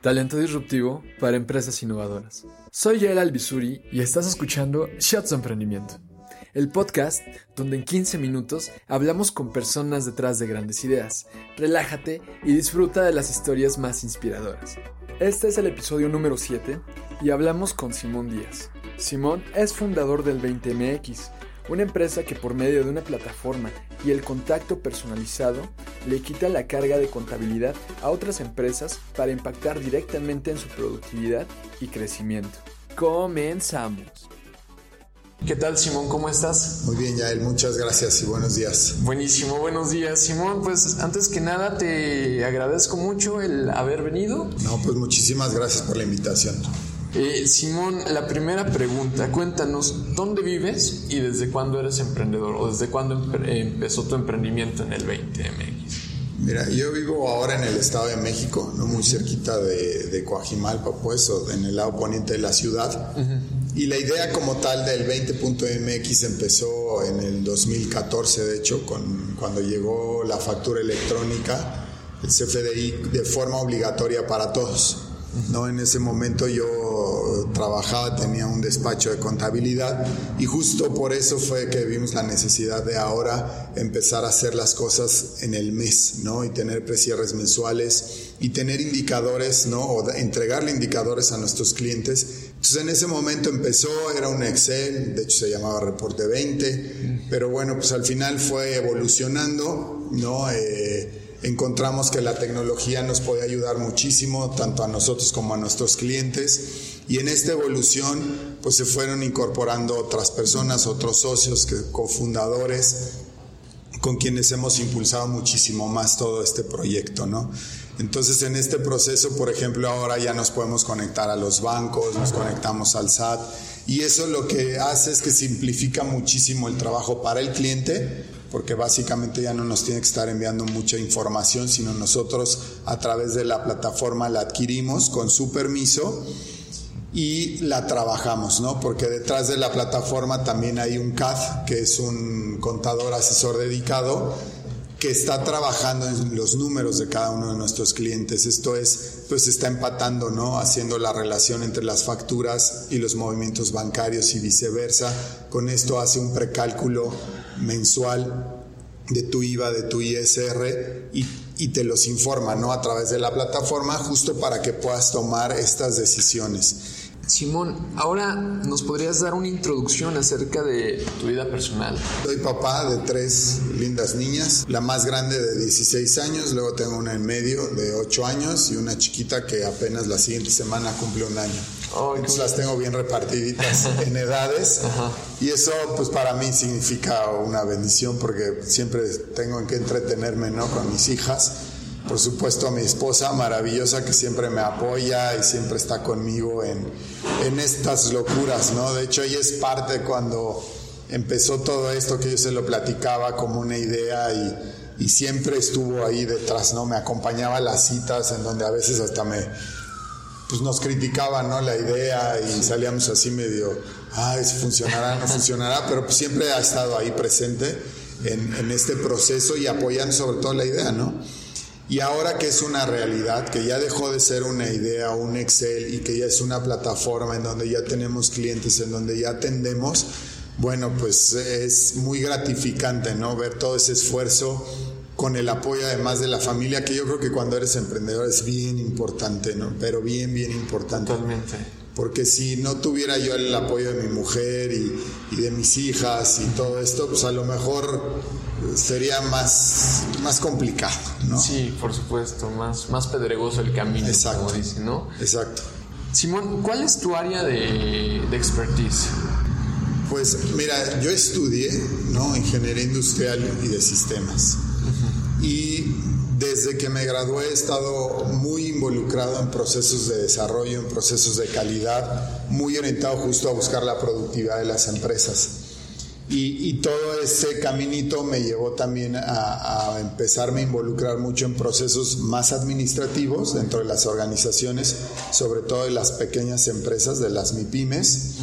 talento disruptivo para empresas innovadoras. Soy Yael Albizuri y estás escuchando Shots Emprendimiento, el podcast donde en 15 minutos hablamos con personas detrás de grandes ideas. Relájate y disfruta de las historias más inspiradoras. Este es el episodio número 7 y hablamos con Simón Díaz. Simón es fundador del 20MX, una empresa que por medio de una plataforma y el contacto personalizado le quita la carga de contabilidad a otras empresas para impactar directamente en su productividad y crecimiento. Comenzamos. ¿Qué tal Simón? ¿Cómo estás? Muy bien, Yael, muchas gracias y buenos días. Buenísimo, buenos días. Simón, pues antes que nada te agradezco mucho el haber venido. No, pues muchísimas gracias por la invitación. Eh, Simón, la primera pregunta, cuéntanos, ¿dónde vives y desde cuándo eres emprendedor o desde cuándo empezó tu emprendimiento en el 20MX? Mira, yo vivo ahora en el Estado de México, no muy cerquita de, de Coajimalpa, pues, o en el lado poniente de la ciudad. Y la idea como tal del 20.mx empezó en el 2014, de hecho, con, cuando llegó la factura electrónica, el CFDI, de forma obligatoria para todos. ¿no? En ese momento yo trabajaba, tenía un despacho de contabilidad y justo por eso fue que vimos la necesidad de ahora empezar a hacer las cosas en el mes, ¿no? Y tener precierres mensuales y tener indicadores, ¿no? O entregarle indicadores a nuestros clientes. Entonces en ese momento empezó, era un Excel, de hecho se llamaba Reporte 20, pero bueno, pues al final fue evolucionando, ¿no? Eh, encontramos que la tecnología nos puede ayudar muchísimo, tanto a nosotros como a nuestros clientes. Y en esta evolución, pues se fueron incorporando otras personas, otros socios, que, cofundadores, con quienes hemos impulsado muchísimo más todo este proyecto, ¿no? Entonces, en este proceso, por ejemplo, ahora ya nos podemos conectar a los bancos, nos conectamos al SAT, y eso lo que hace es que simplifica muchísimo el trabajo para el cliente, porque básicamente ya no nos tiene que estar enviando mucha información, sino nosotros a través de la plataforma la adquirimos con su permiso y la trabajamos, ¿no? Porque detrás de la plataforma también hay un CAD, que es un contador asesor dedicado, que está trabajando en los números de cada uno de nuestros clientes. Esto es, pues está empatando, ¿no? Haciendo la relación entre las facturas y los movimientos bancarios y viceversa. Con esto hace un precálculo mensual de tu IVA, de tu ISR y, y, te los informa, ¿no? A través de la plataforma justo para que puedas tomar estas decisiones. Simón, ahora nos podrías dar una introducción acerca de tu vida personal. Soy papá de tres lindas niñas, la más grande de 16 años, luego tengo una en medio de 8 años y una chiquita que apenas la siguiente semana cumple un año. Oh, Entonces las tengo bien repartiditas en edades y eso pues para mí significa una bendición porque siempre tengo que entretenerme ¿no? con mis hijas por supuesto a mi esposa maravillosa que siempre me apoya y siempre está conmigo en, en estas locuras, ¿no? De hecho, ella es parte cuando empezó todo esto que yo se lo platicaba como una idea y, y siempre estuvo ahí detrás, ¿no? Me acompañaba a las citas en donde a veces hasta me, pues nos criticaba, ¿no? La idea y salíamos así medio, ay, si funcionará, no funcionará, pero pues siempre ha estado ahí presente en, en este proceso y apoyando sobre todo la idea, ¿no? Y ahora que es una realidad, que ya dejó de ser una idea, un Excel y que ya es una plataforma en donde ya tenemos clientes, en donde ya atendemos, bueno, pues es muy gratificante, ¿no? Ver todo ese esfuerzo con el apoyo además de la familia, que yo creo que cuando eres emprendedor es bien importante, ¿no? Pero bien, bien importante. Totalmente. Porque si no tuviera yo el apoyo de mi mujer y, de mis hijas y todo esto, pues a lo mejor sería más, más complicado, ¿no? Sí, por supuesto, más, más pedregoso el camino, Exacto. como dicen, ¿no? Exacto. Simón, ¿cuál es tu área de, de expertise? Pues mira, yo estudié ¿no? ingeniería industrial y de sistemas. Y desde que me gradué he estado muy involucrado en procesos de desarrollo, en procesos de calidad, muy orientado justo a buscar la productividad de las empresas. Y, y todo ese caminito me llevó también a, a, empezarme a involucrar mucho en procesos más administrativos dentro de las organizaciones, sobre todo de las pequeñas empresas, de las MIPIMES.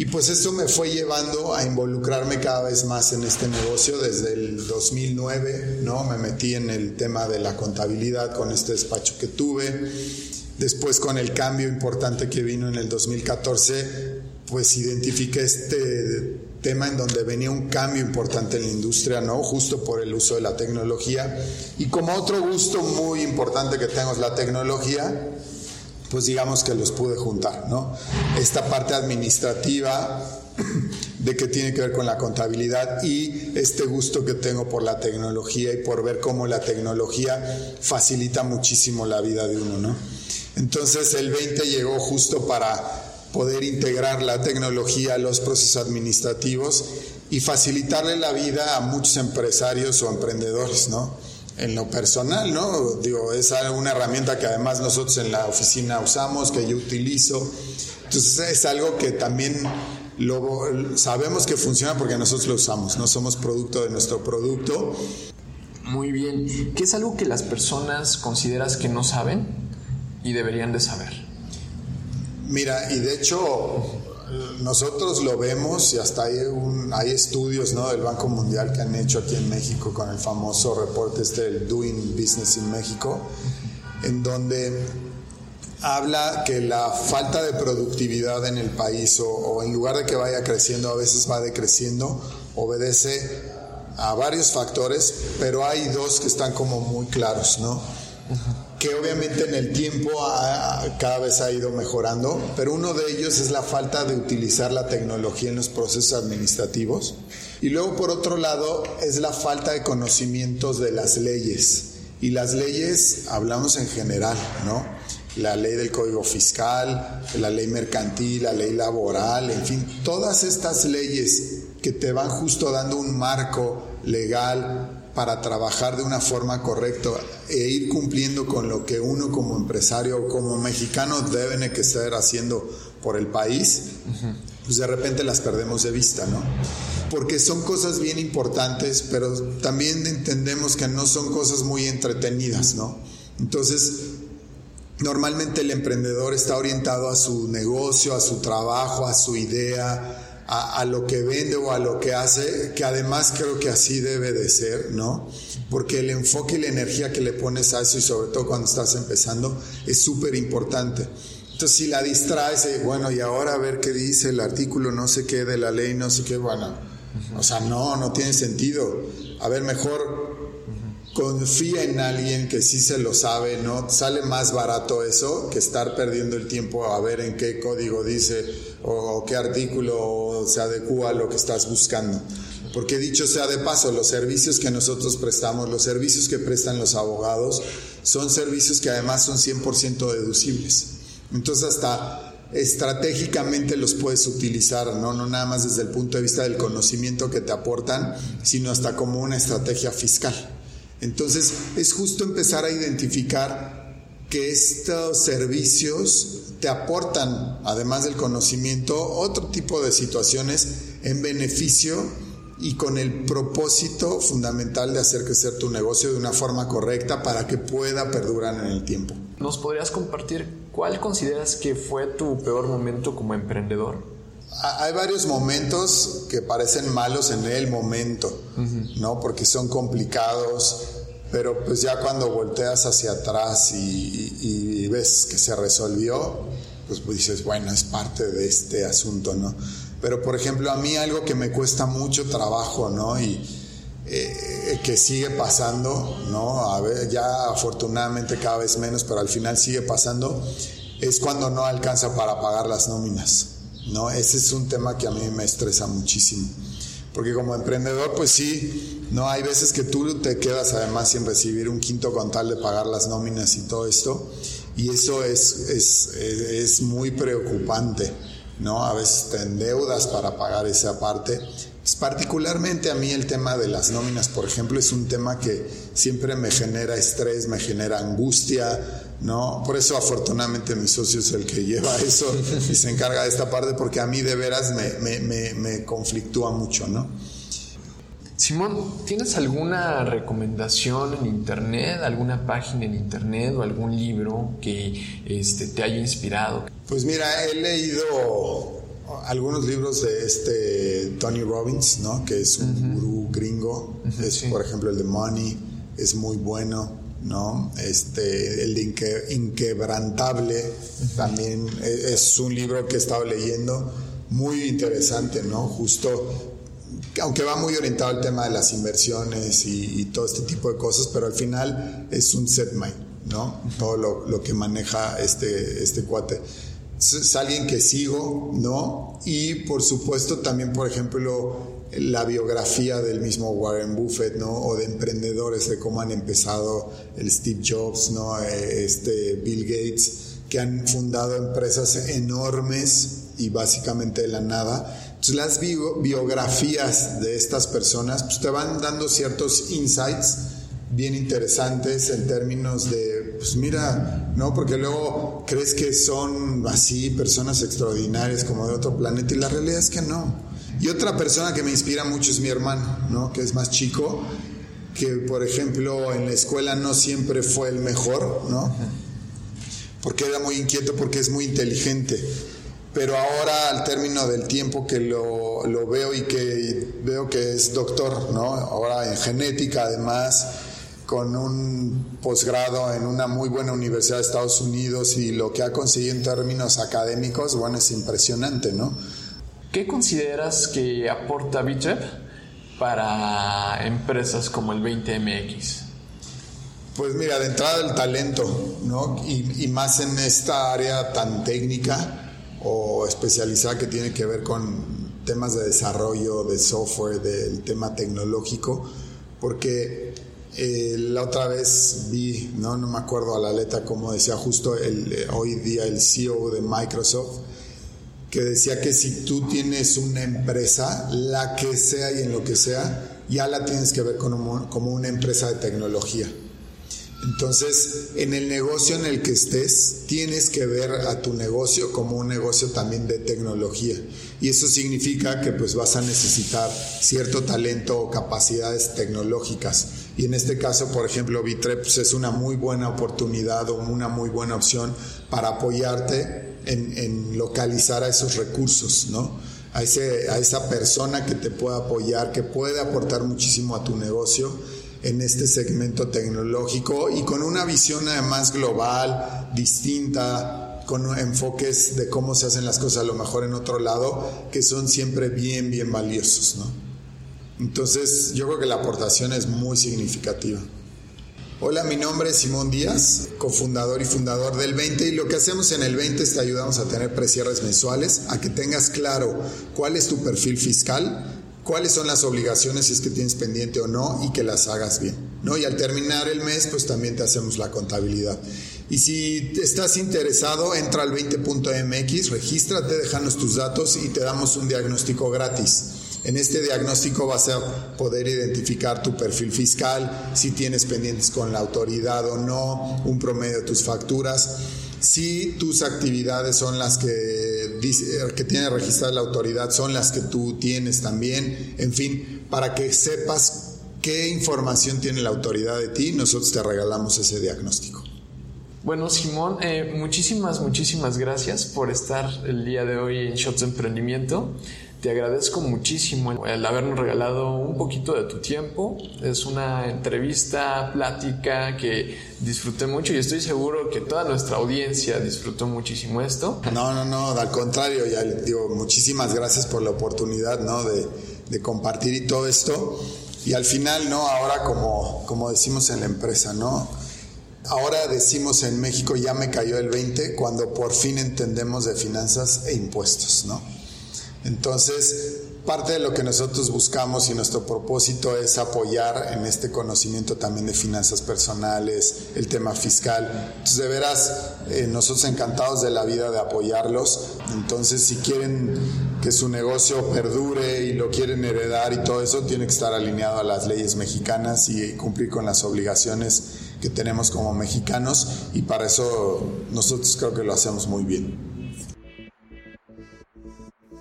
Y pues esto me fue llevando a involucrarme cada vez más en este negocio desde el 2009, ¿no? Me metí en el tema de la contabilidad con este despacho que tuve. Después con el cambio importante que vino en el 2014, pues identifiqué este tema en donde venía un cambio importante en la industria, ¿no? Justo por el uso de la tecnología. Y como otro gusto muy importante que tengo es la tecnología, pues digamos que los pude juntar, ¿no? Esta parte administrativa de que tiene que ver con la contabilidad y este gusto que tengo por la tecnología y por ver cómo la tecnología facilita muchísimo la vida de uno, ¿no? Entonces el 20 llegó justo para poder integrar la tecnología a los procesos administrativos y facilitarle la vida a muchos empresarios o emprendedores, ¿no? en lo personal, ¿no? Digo, es una herramienta que además nosotros en la oficina usamos, que yo utilizo. Entonces es algo que también lo, sabemos que funciona porque nosotros lo usamos, no somos producto de nuestro producto. Muy bien. ¿Qué es algo que las personas consideras que no saben y deberían de saber? Mira, y de hecho nosotros lo vemos y hasta hay, un, hay estudios ¿no? del Banco Mundial que han hecho aquí en México con el famoso reporte este del Doing Business in México, en donde habla que la falta de productividad en el país o, o, en lugar de que vaya creciendo, a veces va decreciendo, obedece a varios factores, pero hay dos que están como muy claros, ¿no? Que obviamente en el tiempo cada vez ha ido mejorando, pero uno de ellos es la falta de utilizar la tecnología en los procesos administrativos. Y luego, por otro lado, es la falta de conocimientos de las leyes. Y las leyes, hablamos en general, ¿no? La ley del Código Fiscal, la ley mercantil, la ley laboral, en fin, todas estas leyes que te van justo dando un marco legal para trabajar de una forma correcta e ir cumpliendo con lo que uno como empresario o como mexicano deben que estar haciendo por el país, pues de repente las perdemos de vista, ¿no? Porque son cosas bien importantes, pero también entendemos que no son cosas muy entretenidas, ¿no? Entonces, normalmente el emprendedor está orientado a su negocio, a su trabajo, a su idea, a, lo que vende o a lo que hace, que además creo que así debe de ser, ¿no? Porque el enfoque y la energía que le pones a eso y sobre todo cuando estás empezando es súper importante. Entonces si la distraes, eh, bueno, y ahora a ver qué dice el artículo no sé qué de la ley, no sé qué, bueno, o sea, no, no tiene sentido. A ver, mejor confía en alguien que sí se lo sabe, ¿no? Sale más barato eso que estar perdiendo el tiempo a ver en qué código dice o, qué artículo se adecua a lo que estás buscando. Porque dicho sea de paso, los servicios que nosotros prestamos, los servicios que prestan los abogados, son servicios que además son 100% deducibles. Entonces hasta estratégicamente los puedes utilizar, ¿no? no nada más desde el punto de vista del conocimiento que te aportan, sino hasta como una estrategia fiscal. Entonces es justo empezar a identificar que estos servicios te aportan, además del conocimiento, otro tipo de situaciones en beneficio y con el propósito fundamental de hacer crecer tu negocio de una forma correcta para que pueda perdurar en el tiempo. ¿Nos podrías compartir cuál consideras que fue tu peor momento como emprendedor? Hay varios momentos que parecen malos en el momento, uh -huh. ¿no? Porque son complicados, pero pues ya cuando volteas hacia atrás y, y, y ves que se resolvió, pues, pues, dices, bueno, es parte de este asunto, ¿no? Pero, por ejemplo, a mí algo que me cuesta mucho trabajo, ¿no? Y eh, que sigue pasando, ¿no? A ver, ya afortunadamente cada vez menos, pero al final sigue pasando, es cuando no alcanza para pagar las nóminas, ¿no? Ese es un tema que a mí me estresa muchísimo. Porque como emprendedor, pues sí, no hay veces que tú te quedas además sin recibir un quinto con tal de pagar las nóminas y todo esto. Y eso es, es, es muy preocupante, ¿no? A veces te endeudas para pagar esa parte. Pues particularmente a mí el tema de las nóminas, por ejemplo, es un tema que siempre me genera estrés, me genera angustia, ¿no? Por eso afortunadamente mi socio es el que lleva eso y se encarga de esta parte porque a mí de veras me, me, me, conflictúa mucho, ¿no? Simón, ¿tienes alguna recomendación en internet, alguna página en internet o algún libro que este, te haya inspirado? Pues mira, he leído algunos libros de este Tony Robbins, ¿no? Que es un gurú gringo. es, por ejemplo, el de Money, es muy bueno. ¿no? Este, el de Inquebrantable también e, es un libro que he estado leyendo, muy interesante, ¿no? Justo, aunque va muy orientado al tema de las inversiones y, todo este tipo de cosas, pero al final es un set mind, ¿no? Todo lo, que maneja este, este cuate es alguien que sigo, ¿no? Y por supuesto también, por ejemplo, la biografía del mismo Warren Buffett, ¿no? O de emprendedores, de cómo han empezado el Steve Jobs, ¿no? Eh, este Bill Gates, que han fundado empresas enormes y básicamente de la nada. Entonces las biografías de estas personas pues, te van dando ciertos insights bien interesantes en términos de, pues mira, ¿no? Porque luego crees que son así personas extraordinarias como de otro planeta y la realidad es que no. Y otra persona que me inspira mucho es mi hermano, ¿no? Que es más chico, que por ejemplo en la escuela no siempre fue el mejor, ¿no? Porque era muy inquieto, porque es muy inteligente. Pero ahora al término del tiempo que lo, lo veo y que veo que es doctor, ¿no? Ahora en genética además, con un posgrado en una muy buena universidad de Estados Unidos y lo que ha conseguido en términos académicos, bueno, es impresionante, ¿no? ¿Qué consideras que aporta Bitrep para empresas como el 20MX? Pues mira, de entrada el talento, ¿no? Y, más en esta área tan técnica o especializada que tiene que ver con temas de desarrollo, de software, del tema tecnológico, porque eh, la otra vez vi, no, no me acuerdo a la letra como decía justo el, eh, hoy día el CEO de Microsoft, que decía que si tú tienes una empresa, la que sea y en lo que sea, ya la tienes que ver como, como una empresa de tecnología. Entonces, en el negocio en el que estés, tienes que ver a tu negocio como un negocio también de tecnología. Y eso significa que pues vas a necesitar cierto talento o capacidades tecnológicas. Y en este caso, por ejemplo, Vitreps pues, es una muy buena oportunidad o una muy buena opción para apoyarte en, localizar a esos recursos, ¿no? A, ese, a esa persona que te pueda apoyar, que puede aportar muchísimo a tu negocio en este segmento tecnológico y con una visión además global, distinta, con enfoques de cómo se hacen las cosas a lo mejor en otro lado, que son siempre bien, bien valiosos, ¿no? Entonces yo creo que la aportación es muy significativa. Hola, mi nombre es Simón Díaz, cofundador y fundador del 20 y lo que hacemos en el 20 es te ayudamos a tener precierres mensuales, a que tengas claro cuál es tu perfil fiscal, cuáles son las obligaciones si es que tienes pendiente o no y que las hagas bien. ¿no? Y al terminar el mes pues también te hacemos la contabilidad. Y si estás interesado, entra al 20.mx, regístrate, déjanos tus datos y te damos un diagnóstico gratis. En este diagnóstico vas a poder identificar tu perfil fiscal, si tienes pendientes con la autoridad o no, un promedio de tus facturas, si tus actividades son las que, que tiene registrada la autoridad, son las que tú tienes también, en fin, para que sepas qué información tiene la autoridad de ti, nosotros te regalamos ese diagnóstico. Bueno, Simón, eh, muchísimas, muchísimas gracias por estar el día de hoy en Shots de Emprendimiento. Te agradezco muchísimo el habernos regalado un poquito de tu tiempo. Es una entrevista, plática que disfruté mucho y estoy seguro que toda nuestra audiencia disfrutó muchísimo esto. No, no, no, al contrario, ya digo, muchísimas gracias por la oportunidad, ¿no? De, de compartir y todo esto. Y al final, ¿no? Ahora como, como decimos en la empresa, ¿no? Ahora decimos en México ya me cayó el 20 cuando por fin entendemos de finanzas e impuestos, ¿no? Entonces, parte de lo que nosotros buscamos y nuestro propósito es apoyar en este conocimiento también de finanzas personales, el tema fiscal. Entonces, de veras, eh, nosotros encantados de la vida de apoyarlos. Entonces, si quieren que su negocio perdure y lo quieren heredar y todo eso, tiene que estar alineado a las leyes mexicanas y cumplir con las obligaciones que tenemos como mexicanos y para eso nosotros creo que lo hacemos muy bien.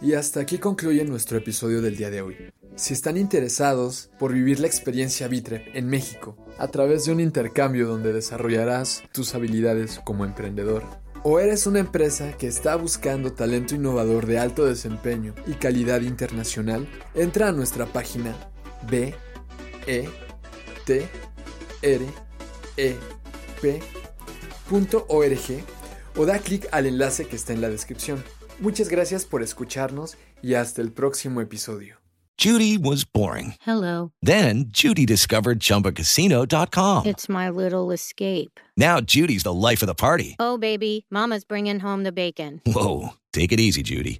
Y hasta aquí concluye nuestro episodio del día de hoy. Si están interesados por vivir la experiencia Bitrep en México a través de un intercambio donde desarrollarás tus habilidades como emprendedor, o eres una empresa que está buscando talento innovador de alto desempeño y calidad internacional, entra a nuestra página b e t r e p.org o da clic al enlace que está en la descripción. Muchas gracias por escucharnos y hasta el próximo episodio. Judy was boring. Hello. Then Judy discovered ChumbaCasino.com. It's my little escape. Now Judy's the life of the party. Oh, baby, Mama's bringing home the bacon. Whoa, take it easy, Judy.